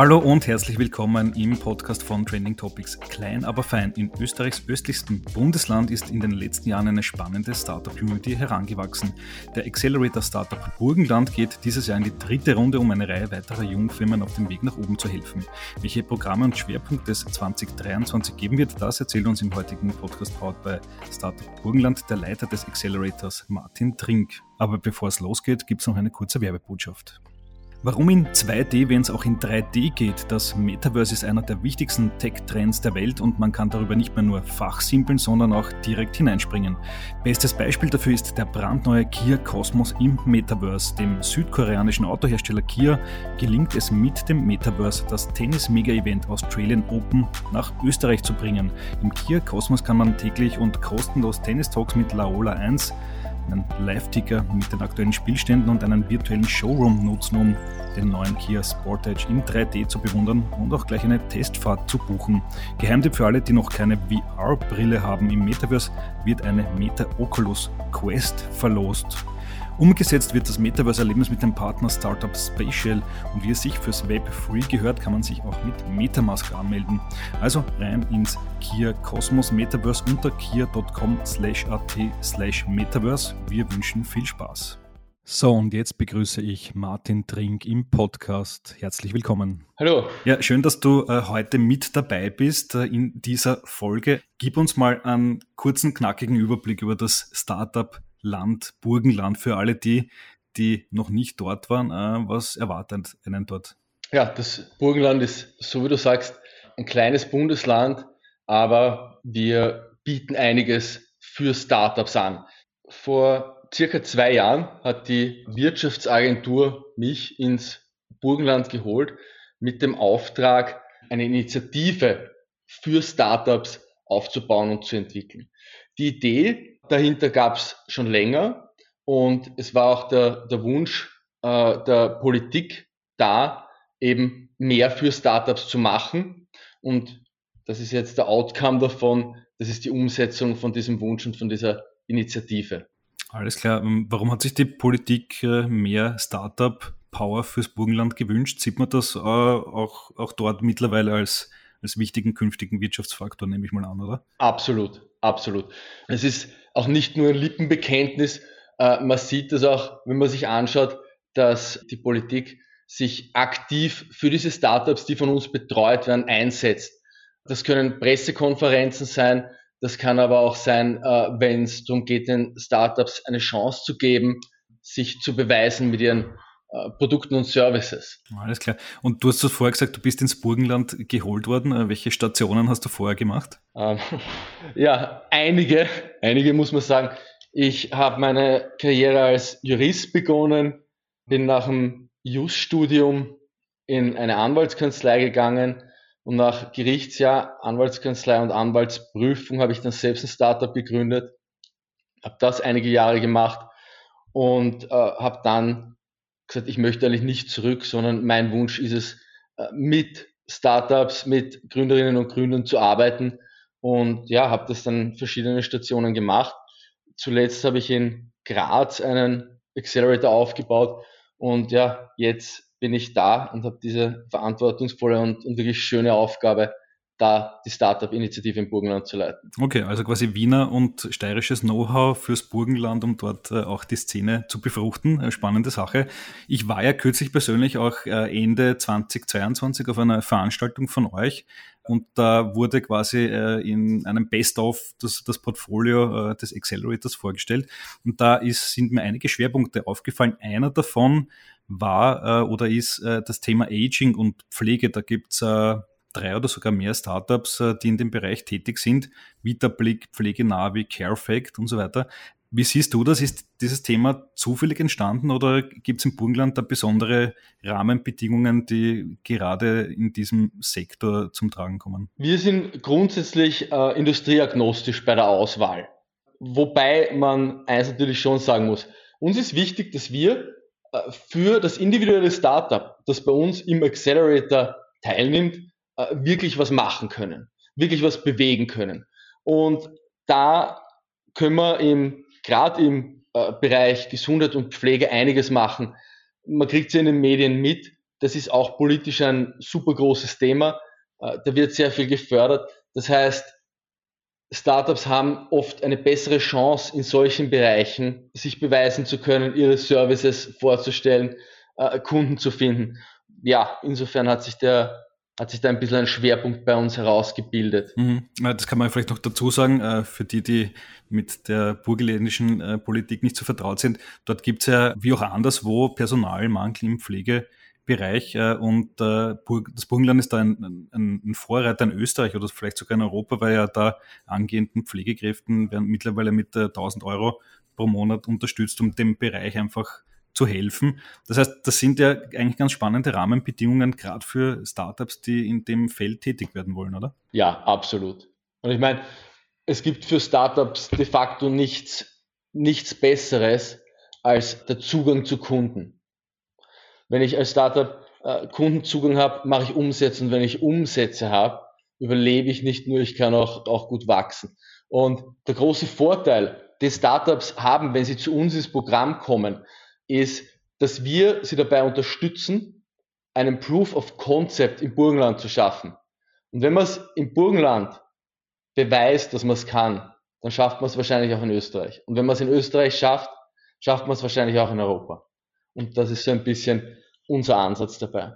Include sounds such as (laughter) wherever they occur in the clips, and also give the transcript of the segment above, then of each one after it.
Hallo und herzlich willkommen im Podcast von Trending Topics. Klein, aber fein. In Österreichs östlichstem Bundesland ist in den letzten Jahren eine spannende Startup-Community herangewachsen. Der Accelerator Startup Burgenland geht dieses Jahr in die dritte Runde, um eine Reihe weiterer Jungfirmen auf dem Weg nach oben zu helfen. Welche Programme und Schwerpunkte es 2023 geben wird, das erzählt uns im heutigen Podcast Powered bei Startup Burgenland der Leiter des Accelerators Martin Trink. Aber bevor es losgeht, gibt es noch eine kurze Werbebotschaft. Warum in 2D, wenn es auch in 3D geht? Das Metaverse ist einer der wichtigsten Tech-Trends der Welt und man kann darüber nicht mehr nur fachsimpeln, sondern auch direkt hineinspringen. Bestes Beispiel dafür ist der brandneue Kia Cosmos im Metaverse. Dem südkoreanischen Autohersteller Kia gelingt es mit dem Metaverse, das Tennis-Mega-Event Australian Open nach Österreich zu bringen. Im Kia Cosmos kann man täglich und kostenlos Tennis-Talks mit Laola 1 einen Live-Ticker mit den aktuellen Spielständen und einen virtuellen Showroom nutzen, um den neuen Kia Sportage in 3D zu bewundern und auch gleich eine Testfahrt zu buchen. Geheimtipp für alle, die noch keine VR-Brille haben im Metaverse, wird eine Meta Oculus Quest verlost. Umgesetzt wird das Metaverse-Erlebnis mit dem Partner Startup Spatial und wie es sich fürs Web Free gehört, kann man sich auch mit Metamask anmelden. Also rein ins Kia Cosmos Metaverse unter kia.com slash at slash Metaverse. Wir wünschen viel Spaß. So, und jetzt begrüße ich Martin Trink im Podcast. Herzlich willkommen. Hallo. Ja, schön, dass du äh, heute mit dabei bist äh, in dieser Folge. Gib uns mal einen kurzen, knackigen Überblick über das Startup Land, Burgenland für alle die, die noch nicht dort waren. Äh, was erwartet einen dort? Ja, das Burgenland ist, so wie du sagst, ein kleines Bundesland, aber wir bieten einiges für Startups an. Vor circa zwei Jahren hat die Wirtschaftsagentur mich ins Burgenland geholt mit dem Auftrag, eine Initiative für Startups aufzubauen und zu entwickeln. Die Idee dahinter gab es schon länger und es war auch der, der Wunsch äh, der Politik da, eben mehr für Startups zu machen. Und das ist jetzt der Outcome davon, das ist die Umsetzung von diesem Wunsch und von dieser Initiative. Alles klar. Ähm, warum hat sich die Politik äh, mehr Startup-Power fürs Burgenland gewünscht? Sieht man das äh, auch, auch dort mittlerweile als, als wichtigen künftigen Wirtschaftsfaktor, nehme ich mal an, oder? Absolut, absolut. Es ist auch nicht nur ein Lippenbekenntnis. Äh, man sieht das auch, wenn man sich anschaut, dass die Politik sich aktiv für diese Startups, die von uns betreut werden, einsetzt. Das können Pressekonferenzen sein, das kann aber auch sein, äh, wenn es darum geht, den Startups eine Chance zu geben, sich zu beweisen mit ihren Produkten und Services. Alles klar. Und du hast es vorher gesagt, du bist ins Burgenland geholt worden. Äh, welche Stationen hast du vorher gemacht? Ähm, (laughs) ja, einige, einige muss man sagen. Ich habe meine Karriere als Jurist begonnen, bin nach dem Just-Studium in eine Anwaltskanzlei gegangen und nach Gerichtsjahr, Anwaltskanzlei und Anwaltsprüfung habe ich dann selbst ein Startup gegründet, habe das einige Jahre gemacht und äh, habe dann gesagt, ich möchte eigentlich nicht zurück, sondern mein Wunsch ist es, äh, mit Startups, mit Gründerinnen und Gründern zu arbeiten. Und ja, habe das dann verschiedene Stationen gemacht. Zuletzt habe ich in Graz einen Accelerator aufgebaut. Und ja, jetzt bin ich da und habe diese verantwortungsvolle und, und wirklich schöne Aufgabe, da die Startup-Initiative im Burgenland zu leiten. Okay, also quasi Wiener und steirisches Know-how fürs Burgenland, um dort äh, auch die Szene zu befruchten. Äh, spannende Sache. Ich war ja kürzlich persönlich auch äh, Ende 2022 auf einer Veranstaltung von euch und da wurde quasi in einem Best-of das, das Portfolio des Accelerators vorgestellt und da ist, sind mir einige Schwerpunkte aufgefallen. Einer davon war oder ist das Thema Aging und Pflege. Da gibt's äh, drei oder sogar mehr Startups, äh, die in dem Bereich tätig sind, Vitablick, Pflegenavi, Carefact und so weiter. Wie siehst du das? Ist dieses Thema zufällig entstanden oder gibt es im Burgenland da besondere Rahmenbedingungen, die gerade in diesem Sektor zum Tragen kommen? Wir sind grundsätzlich äh, industrieagnostisch bei der Auswahl. Wobei man eins natürlich schon sagen muss. Uns ist wichtig, dass wir äh, für das individuelle Startup, das bei uns im Accelerator teilnimmt, äh, wirklich was machen können, wirklich was bewegen können. Und da können wir gerade im äh, Bereich Gesundheit und Pflege einiges machen. Man kriegt es in den Medien mit, das ist auch politisch ein super großes Thema. Äh, da wird sehr viel gefördert. Das heißt, Startups haben oft eine bessere Chance in solchen Bereichen, sich beweisen zu können, ihre Services vorzustellen, äh, Kunden zu finden. Ja, insofern hat sich der hat sich da ein bisschen ein Schwerpunkt bei uns herausgebildet. Mhm. Das kann man vielleicht noch dazu sagen, äh, für die, die mit der burgenländischen äh, Politik nicht so vertraut sind. Dort gibt es ja, wie auch anderswo, Personalmangel im Pflegebereich äh, und das Burgenland ist da ein, ein, Vorreiter in Österreich oder vielleicht sogar in Europa, weil ja da angehenden Pflegekräften werden mittlerweile mit 1000 Euro pro Monat unterstützt, um dem Bereich einfach zu helfen. Das heißt, das sind ja eigentlich ganz spannende Rahmenbedingungen, gerade für Startups, die in dem Feld tätig werden wollen, oder? Ja, absolut. Und ich meine, es gibt für Startups de facto nichts, nichts Besseres als der Zugang zu Kunden. Wenn ich als Startup äh, Kundenzugang habe, mache ich Umsätze und wenn ich Umsätze habe, überlebe ich nicht nur, ich kann auch, auch gut wachsen. Und der große Vorteil, den Startups haben, wenn sie zu uns ins Programm kommen, ist, dass wir sie dabei unterstützen, einen Proof of Concept im Burgenland zu schaffen. Und wenn man es im Burgenland beweist, dass man es kann, dann schafft man es wahrscheinlich auch in Österreich. Und wenn man es in Österreich schafft, schafft man es wahrscheinlich auch in Europa. Und das ist so ein bisschen unser Ansatz dabei.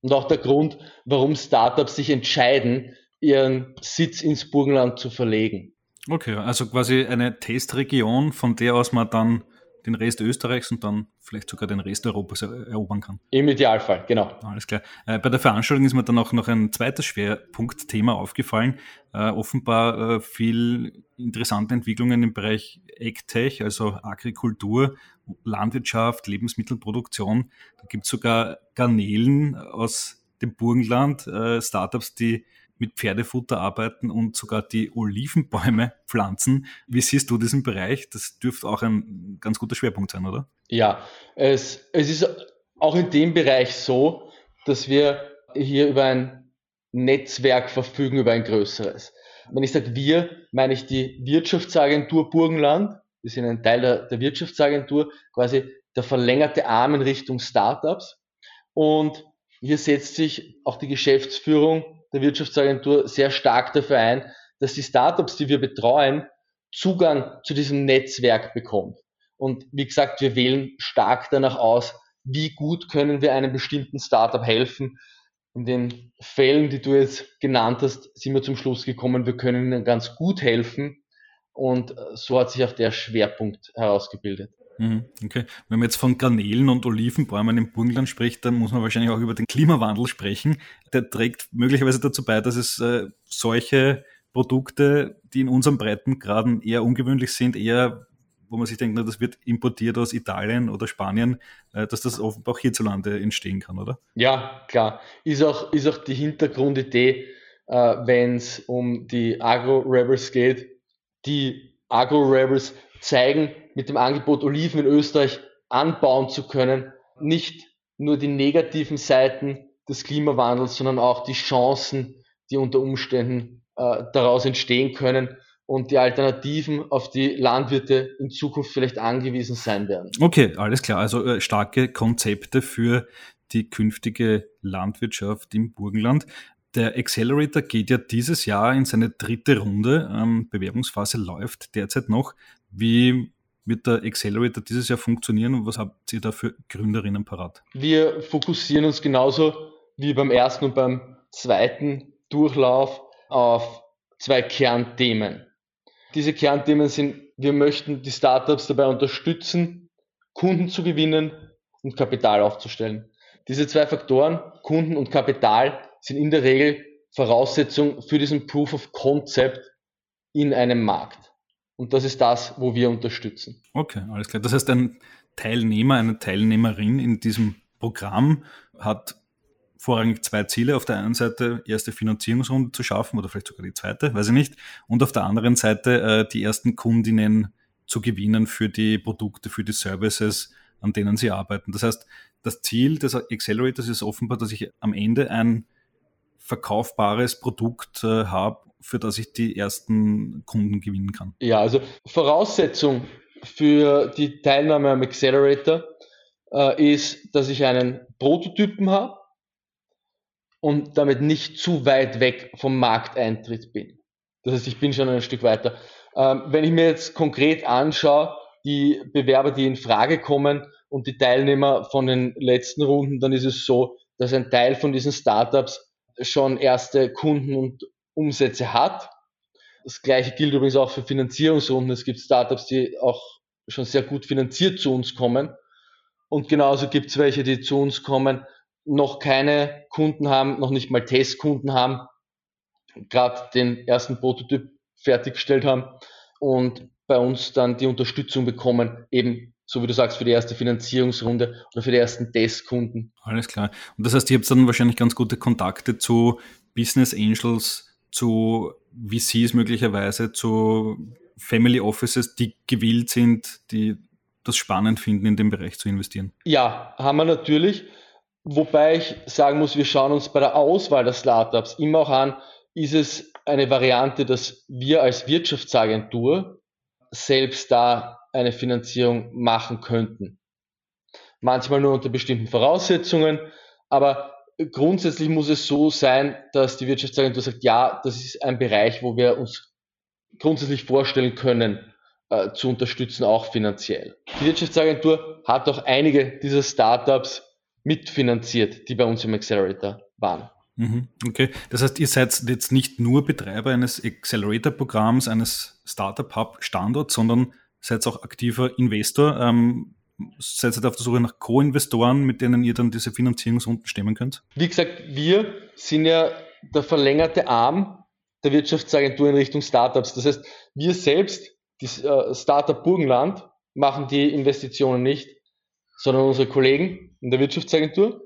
Und auch der Grund, warum Startups sich entscheiden, ihren Sitz ins Burgenland zu verlegen. Okay, also quasi eine Testregion, von der aus man dann den Rest Österreichs und dann vielleicht sogar den Rest Europas erobern kann. Im Idealfall, genau. Alles klar. Äh, bei der Veranstaltung ist mir dann auch noch ein zweites Schwerpunktthema aufgefallen. Äh, offenbar äh, viel interessante Entwicklungen im Bereich AgTech, also Agrikultur, Landwirtschaft, Lebensmittelproduktion. Da gibt es sogar Garnelen aus dem Burgenland, äh, Startups, die mit Pferdefutter arbeiten und sogar die Olivenbäume pflanzen. Wie siehst du diesen Bereich? Das dürfte auch ein ganz guter Schwerpunkt sein, oder? Ja, es, es ist auch in dem Bereich so, dass wir hier über ein Netzwerk verfügen, über ein größeres. Wenn ich sage wir, meine ich die Wirtschaftsagentur Burgenland. Wir sind ein Teil der, der Wirtschaftsagentur, quasi der verlängerte Arm in Richtung Startups. Und hier setzt sich auch die Geschäftsführung der Wirtschaftsagentur sehr stark dafür ein, dass die Startups, die wir betreuen, Zugang zu diesem Netzwerk bekommt. Und wie gesagt, wir wählen stark danach aus, wie gut können wir einem bestimmten Startup helfen. In den Fällen, die du jetzt genannt hast, sind wir zum Schluss gekommen, wir können ihnen ganz gut helfen. Und so hat sich auch der Schwerpunkt herausgebildet. Mhm, okay. Wenn man jetzt von Garnelen und Olivenbäumen im Burgenland spricht, dann muss man wahrscheinlich auch über den Klimawandel sprechen. Der trägt möglicherweise dazu bei, dass es äh, solche Produkte, die in unseren Breitengraden eher ungewöhnlich sind, eher, wo man sich denkt, na, das wird importiert aus Italien oder Spanien, äh, dass das offenbar auch hierzulande entstehen kann, oder? Ja, klar. Ist auch, ist auch die Hintergrundidee, äh, wenn es um die Agro-Rebels geht. Die Agro-Rebels zeigen mit dem Angebot, Oliven in Österreich anbauen zu können, nicht nur die negativen Seiten des Klimawandels, sondern auch die Chancen, die unter Umständen äh, daraus entstehen können und die Alternativen, auf die Landwirte in Zukunft vielleicht angewiesen sein werden. Okay, alles klar. Also äh, starke Konzepte für die künftige Landwirtschaft im Burgenland. Der Accelerator geht ja dieses Jahr in seine dritte Runde. Ähm, Bewerbungsphase läuft derzeit noch. Wie wird der Accelerator dieses Jahr funktionieren und was habt ihr da für Gründerinnen parat? Wir fokussieren uns genauso wie beim ersten und beim zweiten Durchlauf auf zwei Kernthemen. Diese Kernthemen sind, wir möchten die Startups dabei unterstützen, Kunden zu gewinnen und Kapital aufzustellen. Diese zwei Faktoren, Kunden und Kapital, sind in der Regel Voraussetzung für diesen Proof of Concept in einem Markt. Und das ist das, wo wir unterstützen. Okay, alles klar. Das heißt, ein Teilnehmer, eine Teilnehmerin in diesem Programm hat vorrangig zwei Ziele. Auf der einen Seite erste Finanzierungsrunde zu schaffen oder vielleicht sogar die zweite, weiß ich nicht. Und auf der anderen Seite äh, die ersten Kundinnen zu gewinnen für die Produkte, für die Services, an denen sie arbeiten. Das heißt, das Ziel des Accelerators ist offenbar, dass ich am Ende ein verkaufbares Produkt äh, habe, für das ich die ersten Kunden gewinnen kann. Ja, also Voraussetzung für die Teilnahme am Accelerator äh, ist, dass ich einen Prototypen habe und damit nicht zu weit weg vom Markteintritt bin. Das heißt, ich bin schon ein Stück weiter. Ähm, wenn ich mir jetzt konkret anschaue, die Bewerber, die in Frage kommen und die Teilnehmer von den letzten Runden, dann ist es so, dass ein Teil von diesen Startups schon erste Kunden und Umsätze hat. Das gleiche gilt übrigens auch für Finanzierungsrunden. Es gibt Startups, die auch schon sehr gut finanziert zu uns kommen. Und genauso gibt es welche, die zu uns kommen, noch keine Kunden haben, noch nicht mal Testkunden haben, gerade den ersten Prototyp fertiggestellt haben und bei uns dann die Unterstützung bekommen, eben so wie du sagst, für die erste Finanzierungsrunde oder für die ersten Testkunden. Alles klar. Und das heißt, ihr habt dann wahrscheinlich ganz gute Kontakte zu Business Angels, zu VCs möglicherweise, zu Family Offices, die gewillt sind, die das spannend finden, in dem Bereich zu investieren. Ja, haben wir natürlich. Wobei ich sagen muss, wir schauen uns bei der Auswahl der Startups immer auch an, ist es eine Variante, dass wir als Wirtschaftsagentur selbst da eine Finanzierung machen könnten. Manchmal nur unter bestimmten Voraussetzungen, aber grundsätzlich muss es so sein, dass die Wirtschaftsagentur sagt, ja, das ist ein Bereich, wo wir uns grundsätzlich vorstellen können, äh, zu unterstützen, auch finanziell. Die Wirtschaftsagentur hat auch einige dieser Startups mitfinanziert, die bei uns im Accelerator waren. Mhm, okay, das heißt, ihr seid jetzt nicht nur Betreiber eines Accelerator-Programms, eines Startup-Hub-Standorts, sondern seid auch aktiver Investor. Ähm, seid ihr auf der Suche nach Co-Investoren, mit denen ihr dann diese Finanzierungsrunden stemmen könnt? Wie gesagt, wir sind ja der verlängerte Arm der Wirtschaftsagentur in Richtung Startups. Das heißt, wir selbst, die äh, Startup Burgenland, machen die Investitionen nicht, sondern unsere Kollegen in der Wirtschaftsagentur.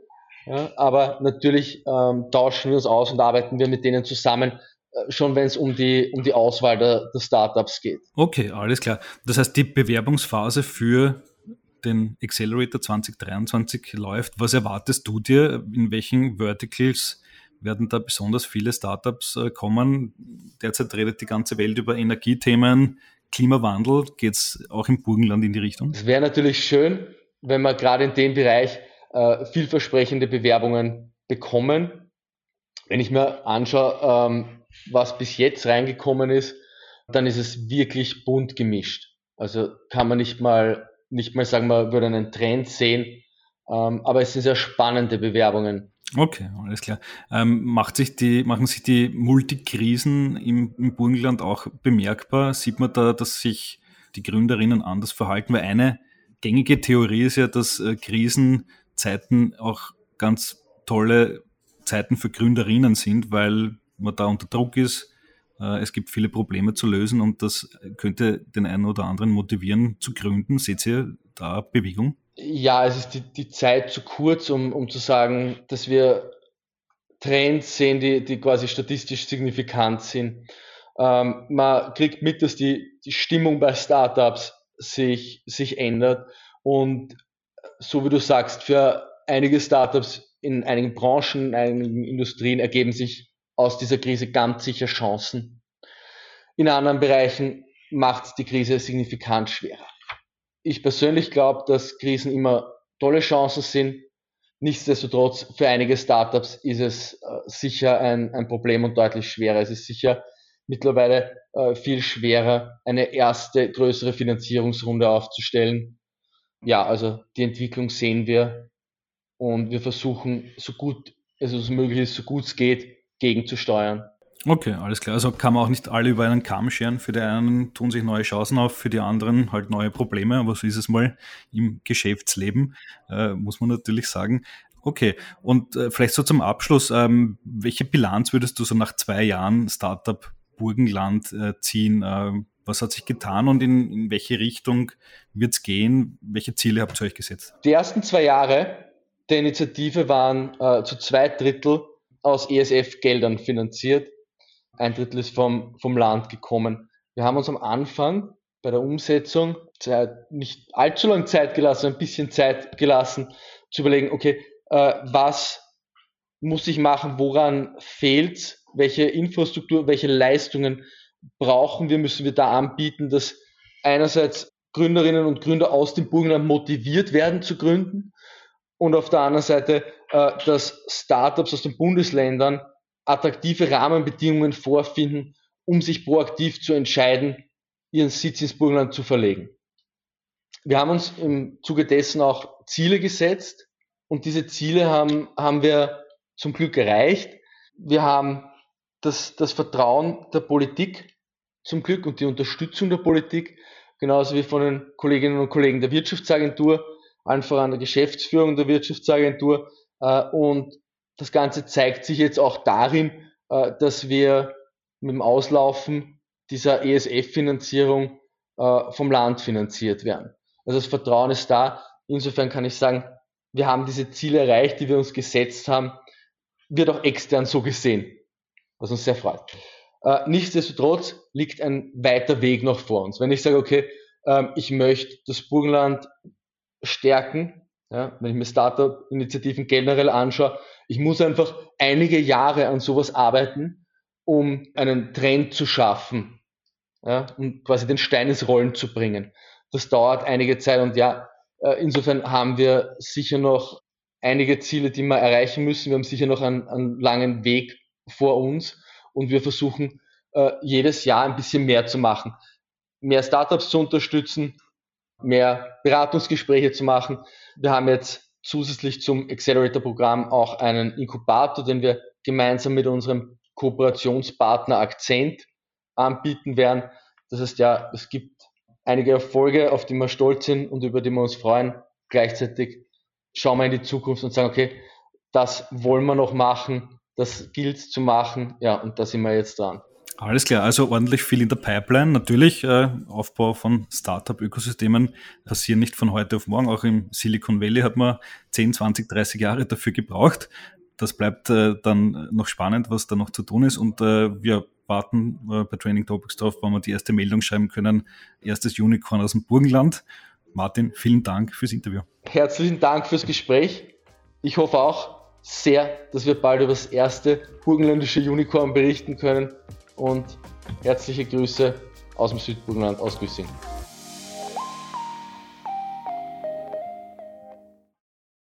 Ja, aber natürlich ähm, tauschen wir uns aus und arbeiten wir mit denen zusammen, äh, schon wenn es um die, um die Auswahl der, der Startups geht. Okay, alles klar. Das heißt, die Bewerbungsphase für den Accelerator 2023 läuft. Was erwartest du dir? In welchen Verticals werden da besonders viele Startups äh, kommen? Derzeit redet die ganze Welt über Energiethemen, Klimawandel. Geht es auch im Burgenland in die Richtung? Es wäre natürlich schön, wenn wir gerade in dem Bereich äh, vielversprechende Bewerbungen bekommen. Wenn ich mir anschaue, ähm, was bis jetzt reingekommen ist, dann ist es wirklich bunt gemischt. Also kann man nicht mal, nicht mal sagen, man würde einen Trend sehen, ähm, aber es sind sehr spannende Bewerbungen. Okay, alles klar. Ähm, macht sich die, machen sich die Multikrisen im, im Burgenland auch bemerkbar? Sieht man da, dass sich die Gründerinnen anders verhalten? Weil eine gängige Theorie ist ja, dass äh, Krisenzeiten auch ganz tolle Zeiten für Gründerinnen sind, weil man da unter Druck ist. Äh, es gibt viele Probleme zu lösen und das könnte den einen oder anderen motivieren zu gründen. Seht ihr da Bewegung? Ja, es ist die, die Zeit zu kurz, um, um zu sagen, dass wir Trends sehen, die, die quasi statistisch signifikant sind. Ähm, man kriegt mit, dass die, die Stimmung bei Startups sich, sich ändert. Und so wie du sagst, für einige Startups in einigen Branchen, in einigen Industrien ergeben sich aus dieser Krise ganz sicher Chancen. In anderen Bereichen macht die Krise signifikant schwerer. Ich persönlich glaube, dass Krisen immer tolle Chancen sind. Nichtsdestotrotz, für einige Startups ist es äh, sicher ein, ein Problem und deutlich schwerer. Es ist sicher mittlerweile äh, viel schwerer, eine erste größere Finanzierungsrunde aufzustellen. Ja, also die Entwicklung sehen wir und wir versuchen so gut es möglich ist, so gut es geht, gegenzusteuern. Okay, alles klar. Also kann man auch nicht alle über einen Kamm scheren. Für die einen tun sich neue Chancen auf, für die anderen halt neue Probleme. Aber so ist es mal im Geschäftsleben, äh, muss man natürlich sagen. Okay, und äh, vielleicht so zum Abschluss, ähm, welche Bilanz würdest du so nach zwei Jahren Startup Burgenland äh, ziehen. Äh, was hat sich getan und in, in welche Richtung wird es gehen? Welche Ziele habt ihr euch gesetzt? Die ersten zwei Jahre der Initiative waren äh, zu zwei Drittel aus ESF-Geldern finanziert. Ein Drittel ist vom, vom Land gekommen. Wir haben uns am Anfang bei der Umsetzung nicht allzu lange Zeit gelassen, ein bisschen Zeit gelassen, zu überlegen, okay, äh, was muss ich machen, woran fehlt welche Infrastruktur, welche Leistungen brauchen wir, müssen wir da anbieten, dass einerseits Gründerinnen und Gründer aus dem Burgenland motiviert werden zu gründen, und auf der anderen Seite, äh, dass Startups aus den Bundesländern attraktive Rahmenbedingungen vorfinden, um sich proaktiv zu entscheiden, ihren Sitz ins Burgenland zu verlegen. Wir haben uns im Zuge dessen auch Ziele gesetzt und diese Ziele haben, haben wir zum Glück erreicht. Wir haben das, das Vertrauen der Politik zum Glück und die Unterstützung der Politik, genauso wie von den Kolleginnen und Kollegen der Wirtschaftsagentur, allen voran der Geschäftsführung der Wirtschaftsagentur. Äh, und das Ganze zeigt sich jetzt auch darin, äh, dass wir mit dem Auslaufen dieser ESF-Finanzierung äh, vom Land finanziert werden. Also das Vertrauen ist da. Insofern kann ich sagen, wir haben diese Ziele erreicht, die wir uns gesetzt haben, wird auch extern so gesehen, was uns sehr freut. Nichtsdestotrotz liegt ein weiter Weg noch vor uns. Wenn ich sage, okay, ähm, ich möchte das Burgenland stärken, ja, wenn ich mir Startup-Initiativen generell anschaue, ich muss einfach einige Jahre an sowas arbeiten, um einen Trend zu schaffen, ja, um quasi den Stein ins Rollen zu bringen. Das dauert einige Zeit und ja, äh, insofern haben wir sicher noch einige Ziele, die wir erreichen müssen. Wir haben sicher noch einen, einen langen Weg vor uns und wir versuchen äh, jedes Jahr ein bisschen mehr zu machen, mehr Startups zu unterstützen, mehr Beratungsgespräche zu machen. Wir haben jetzt zusätzlich zum Accelerator-Programm auch einen Inkubator, den wir gemeinsam mit unserem Kooperationspartner Akzent anbieten werden. Das heißt ja, es gibt einige Erfolge, auf die wir stolz sind und über die wir uns freuen. Gleichzeitig schauen wir in die Zukunft und sagen, okay, das wollen wir noch machen, das gilt zu machen, ja, und da sind wir jetzt dran. Alles klar, also ordentlich viel in der Pipeline. Natürlich, äh, Aufbau von Startup-Ökosystemen passieren nicht von heute auf morgen. Auch im Silicon Valley hat man 10, 20, 30 Jahre dafür gebraucht. Das bleibt äh, dann noch spannend, was da noch zu tun ist. Und äh, wir warten äh, bei Training Topics drauf, wann wir die erste Meldung schreiben können. Erstes Unicorn aus dem Burgenland. Martin, vielen Dank fürs Interview. Herzlichen Dank fürs Gespräch. Ich hoffe auch sehr, dass wir bald über das erste burgenländische Unicorn berichten können und herzliche Grüße aus dem Südburgenland, aus Güssing.